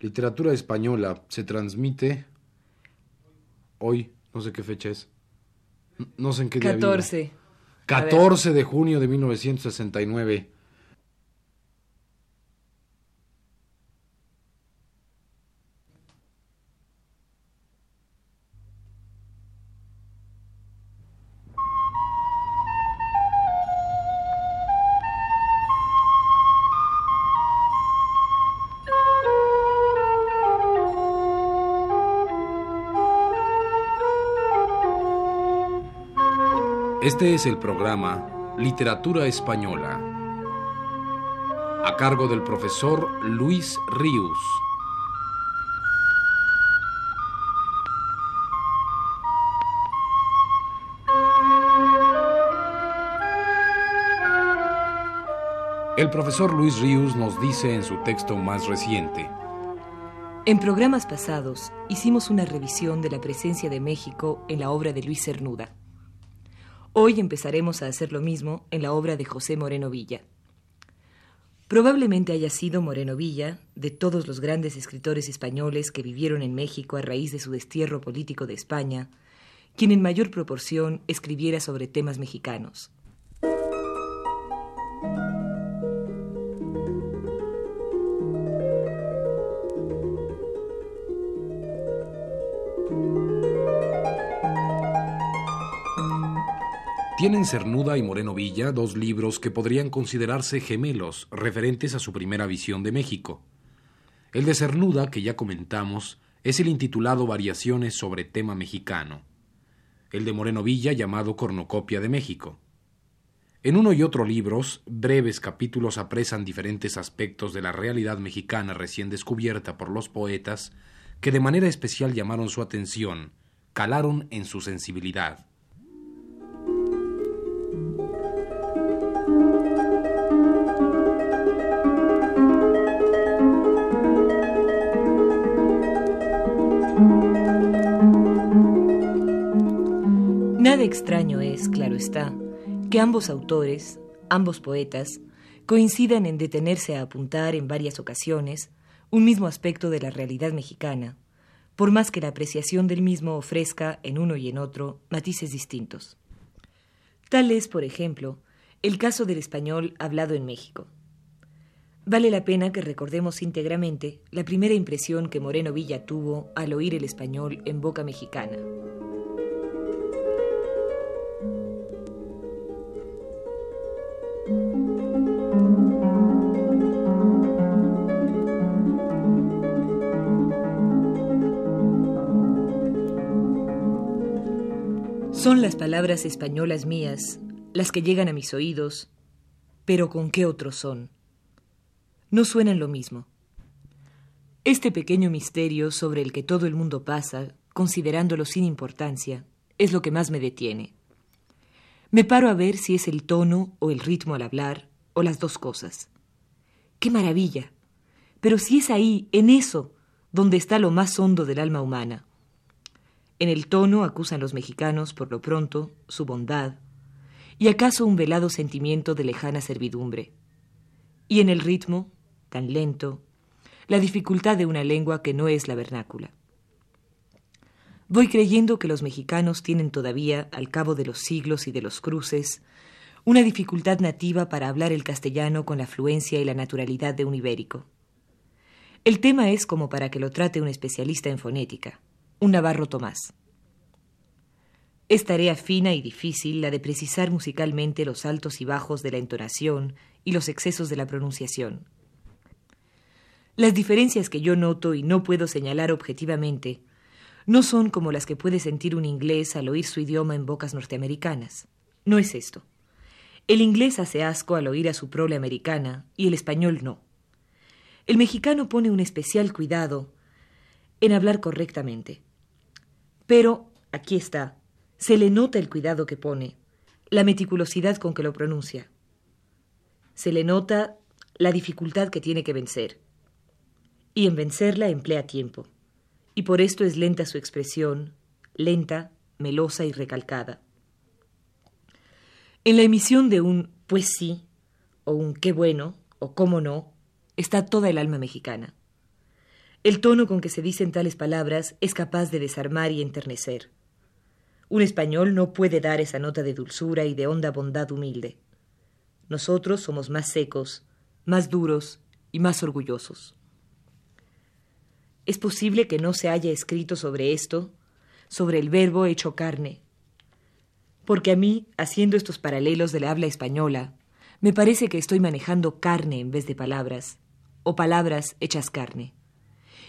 Literatura española se transmite hoy, no sé qué fecha es. No sé en qué día. 14. 14 de junio de 1969. Este es el programa Literatura Española, a cargo del profesor Luis Ríos. El profesor Luis Ríos nos dice en su texto más reciente, En programas pasados hicimos una revisión de la presencia de México en la obra de Luis Cernuda. Hoy empezaremos a hacer lo mismo en la obra de José Moreno Villa. Probablemente haya sido Moreno Villa, de todos los grandes escritores españoles que vivieron en México a raíz de su destierro político de España, quien en mayor proporción escribiera sobre temas mexicanos. Tienen Cernuda y Moreno Villa dos libros que podrían considerarse gemelos, referentes a su primera visión de México. El de Cernuda, que ya comentamos, es el intitulado Variaciones sobre tema mexicano. El de Moreno Villa, llamado Cornocopia de México. En uno y otro libros, breves capítulos apresan diferentes aspectos de la realidad mexicana recién descubierta por los poetas que de manera especial llamaron su atención, calaron en su sensibilidad. Nada extraño es, claro está, que ambos autores, ambos poetas, coincidan en detenerse a apuntar en varias ocasiones un mismo aspecto de la realidad mexicana, por más que la apreciación del mismo ofrezca en uno y en otro matices distintos. Tal es, por ejemplo, el caso del español hablado en México. Vale la pena que recordemos íntegramente la primera impresión que Moreno Villa tuvo al oír el español en boca mexicana. Son las palabras españolas mías las que llegan a mis oídos, pero ¿con qué otros son? No suenan lo mismo. Este pequeño misterio sobre el que todo el mundo pasa, considerándolo sin importancia, es lo que más me detiene. Me paro a ver si es el tono o el ritmo al hablar, o las dos cosas. ¡Qué maravilla! Pero si es ahí, en eso, donde está lo más hondo del alma humana. En el tono acusan los mexicanos, por lo pronto, su bondad, y acaso un velado sentimiento de lejana servidumbre. Y en el ritmo, tan lento, la dificultad de una lengua que no es la vernácula. Voy creyendo que los mexicanos tienen todavía, al cabo de los siglos y de los cruces, una dificultad nativa para hablar el castellano con la fluencia y la naturalidad de un ibérico. El tema es como para que lo trate un especialista en fonética, un Navarro Tomás. Es tarea fina y difícil la de precisar musicalmente los altos y bajos de la entonación y los excesos de la pronunciación. Las diferencias que yo noto y no puedo señalar objetivamente no son como las que puede sentir un inglés al oír su idioma en bocas norteamericanas. No es esto. El inglés hace asco al oír a su prole americana y el español no. El mexicano pone un especial cuidado en hablar correctamente. Pero, aquí está, se le nota el cuidado que pone, la meticulosidad con que lo pronuncia. Se le nota la dificultad que tiene que vencer. Y en vencerla emplea tiempo y por esto es lenta su expresión, lenta, melosa y recalcada. En la emisión de un pues sí, o un qué bueno, o cómo no, está toda el alma mexicana. El tono con que se dicen tales palabras es capaz de desarmar y enternecer. Un español no puede dar esa nota de dulzura y de honda bondad humilde. Nosotros somos más secos, más duros y más orgullosos. Es posible que no se haya escrito sobre esto, sobre el verbo hecho carne, porque a mí, haciendo estos paralelos de la habla española, me parece que estoy manejando carne en vez de palabras, o palabras hechas carne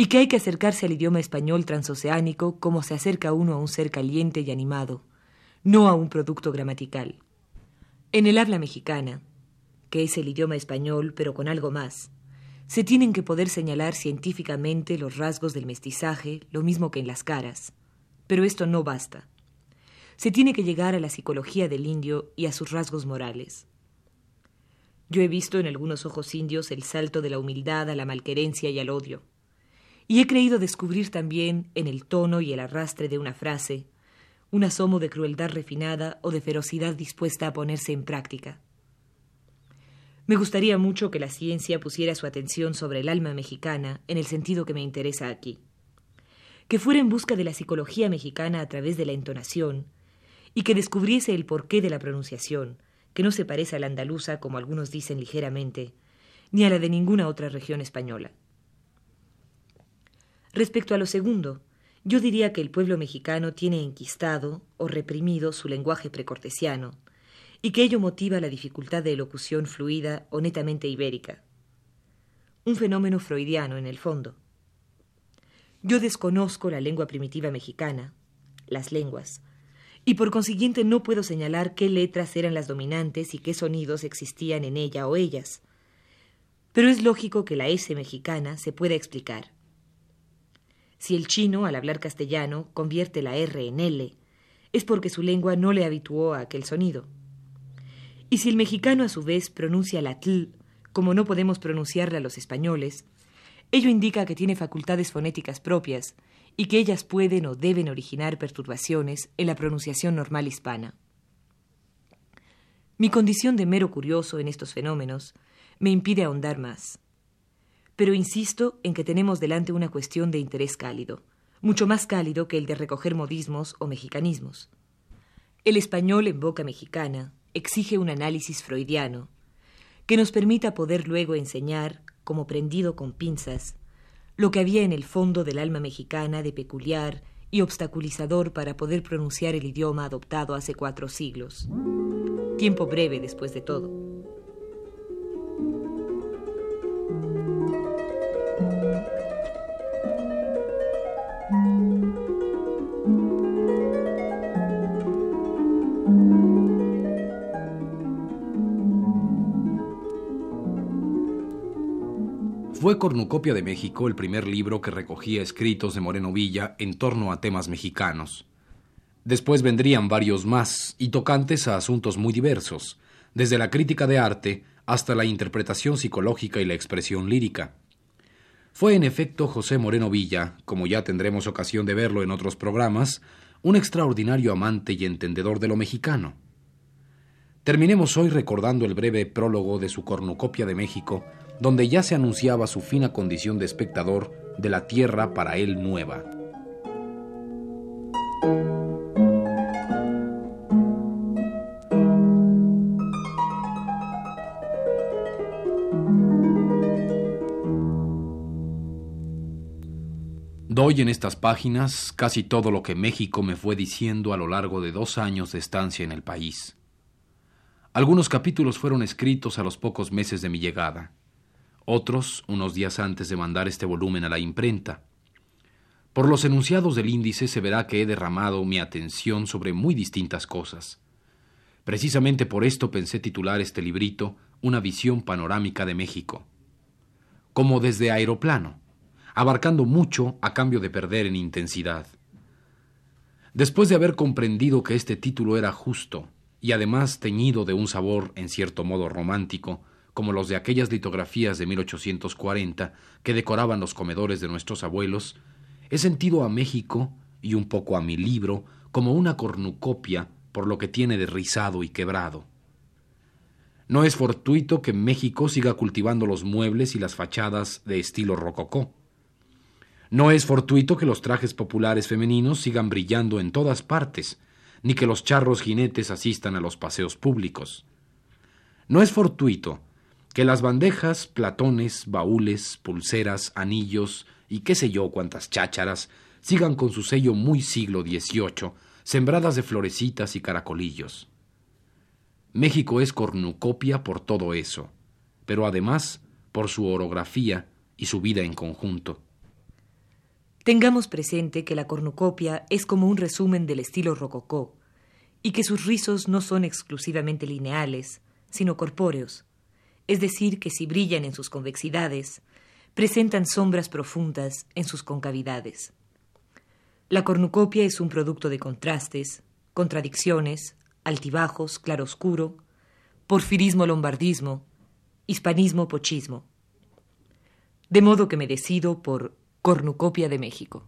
y que hay que acercarse al idioma español transoceánico como se acerca uno a un ser caliente y animado, no a un producto gramatical. En el habla mexicana, que es el idioma español pero con algo más, se tienen que poder señalar científicamente los rasgos del mestizaje, lo mismo que en las caras, pero esto no basta. Se tiene que llegar a la psicología del indio y a sus rasgos morales. Yo he visto en algunos ojos indios el salto de la humildad a la malquerencia y al odio y he creído descubrir también en el tono y el arrastre de una frase un asomo de crueldad refinada o de ferocidad dispuesta a ponerse en práctica. Me gustaría mucho que la ciencia pusiera su atención sobre el alma mexicana en el sentido que me interesa aquí, que fuera en busca de la psicología mexicana a través de la entonación y que descubriese el porqué de la pronunciación, que no se parece a la andaluza como algunos dicen ligeramente, ni a la de ninguna otra región española. Respecto a lo segundo, yo diría que el pueblo mexicano tiene enquistado o reprimido su lenguaje precortesiano, y que ello motiva la dificultad de elocución fluida o netamente ibérica. Un fenómeno freudiano, en el fondo. Yo desconozco la lengua primitiva mexicana, las lenguas, y por consiguiente no puedo señalar qué letras eran las dominantes y qué sonidos existían en ella o ellas. Pero es lógico que la S mexicana se pueda explicar. Si el chino, al hablar castellano, convierte la R en L, es porque su lengua no le habituó a aquel sonido. Y si el mexicano a su vez pronuncia la tl, como no podemos pronunciarla los españoles, ello indica que tiene facultades fonéticas propias y que ellas pueden o deben originar perturbaciones en la pronunciación normal hispana. Mi condición de mero curioso en estos fenómenos me impide ahondar más pero insisto en que tenemos delante una cuestión de interés cálido, mucho más cálido que el de recoger modismos o mexicanismos. El español en boca mexicana exige un análisis freudiano que nos permita poder luego enseñar, como prendido con pinzas, lo que había en el fondo del alma mexicana de peculiar y obstaculizador para poder pronunciar el idioma adoptado hace cuatro siglos. Tiempo breve después de todo. Fue Cornucopia de México el primer libro que recogía escritos de Moreno Villa en torno a temas mexicanos. Después vendrían varios más y tocantes a asuntos muy diversos, desde la crítica de arte hasta la interpretación psicológica y la expresión lírica. Fue en efecto José Moreno Villa, como ya tendremos ocasión de verlo en otros programas, un extraordinario amante y entendedor de lo mexicano. Terminemos hoy recordando el breve prólogo de su cornucopia de México, donde ya se anunciaba su fina condición de espectador de la tierra para él nueva. Doy en estas páginas casi todo lo que México me fue diciendo a lo largo de dos años de estancia en el país. Algunos capítulos fueron escritos a los pocos meses de mi llegada otros unos días antes de mandar este volumen a la imprenta. Por los enunciados del índice se verá que he derramado mi atención sobre muy distintas cosas. Precisamente por esto pensé titular este librito Una visión panorámica de México. Como desde aeroplano, abarcando mucho a cambio de perder en intensidad. Después de haber comprendido que este título era justo y además teñido de un sabor en cierto modo romántico, como los de aquellas litografías de 1840 que decoraban los comedores de nuestros abuelos, he sentido a México y un poco a mi libro como una cornucopia por lo que tiene de rizado y quebrado. No es fortuito que México siga cultivando los muebles y las fachadas de estilo rococó. No es fortuito que los trajes populares femeninos sigan brillando en todas partes, ni que los charros jinetes asistan a los paseos públicos. No es fortuito que las bandejas, platones, baúles, pulseras, anillos y qué sé yo cuantas chácharas sigan con su sello muy siglo XVIII, sembradas de florecitas y caracolillos. México es cornucopia por todo eso, pero además por su orografía y su vida en conjunto. Tengamos presente que la cornucopia es como un resumen del estilo rococó, y que sus rizos no son exclusivamente lineales, sino corpóreos, es decir, que si brillan en sus convexidades, presentan sombras profundas en sus concavidades. La cornucopia es un producto de contrastes, contradicciones, altibajos, claroscuro, porfirismo-lombardismo, hispanismo-pochismo. De modo que me decido por cornucopia de México.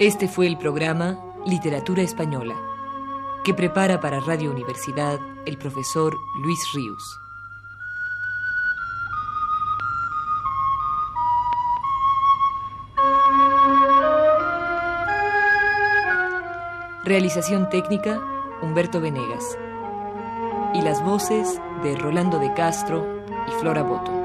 Este fue el programa Literatura Española, que prepara para Radio Universidad el profesor Luis Ríos. Realización técnica, Humberto Venegas. Y las voces de Rolando de Castro y Flora Boto.